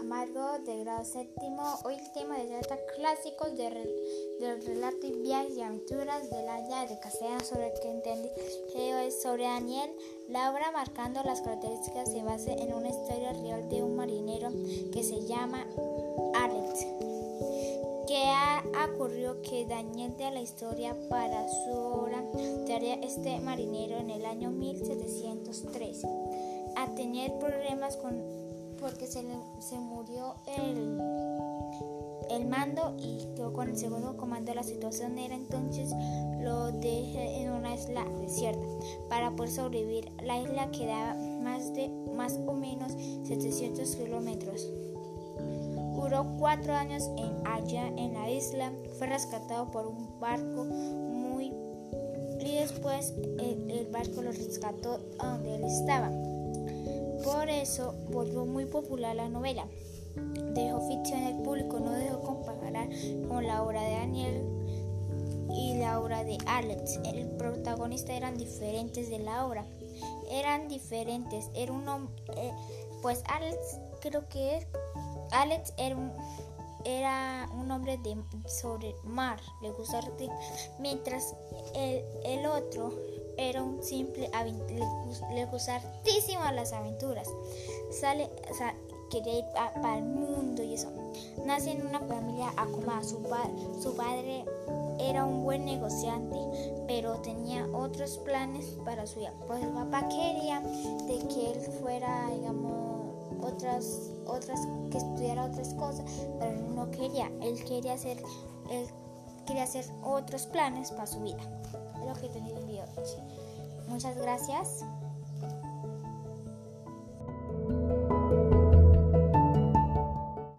Amargo de grado séptimo. Hoy el tema de trata clásicos de del relato y viajes y aventuras de la isla de castellano sobre el que entendí que es sobre Daniel. La obra marcando las características se basa en una historia real de un marinero que se llama Alex. Que ha ocurrido que Daniel de la historia para su obra tarea este marinero en el año 1713 a tener problemas con porque se, se murió el, el mando y quedó con el segundo comando. La situación era entonces lo dejé en una isla desierta para poder sobrevivir. La isla quedaba más de más o menos 700 kilómetros. Duró cuatro años allá en la isla. Fue rescatado por un barco muy y después el, el barco lo rescató donde él estaba. Por eso volvió muy popular la novela. Dejó ficción el público, no dejó comparar con la obra de Daniel y la obra de Alex. El protagonista eran diferentes de la obra. Eran diferentes. Era un hombre, eh, pues Alex creo que Alex era un, era un hombre de sobre mar, le gustaba mientras el, el otro era un simple le, le gustaba hartísimo las aventuras. Sale, quería ir para el mundo y eso. Nace en una familia acomodada. Su, su padre era un buen negociante, pero tenía otros planes para su vida. Pues el papá quería de que él fuera, digamos, otras, otras, que estudiara otras cosas, pero no quería. Él quería hacer, él quería hacer otros planes para su vida. Lo que tenía el video. Muchas gracias.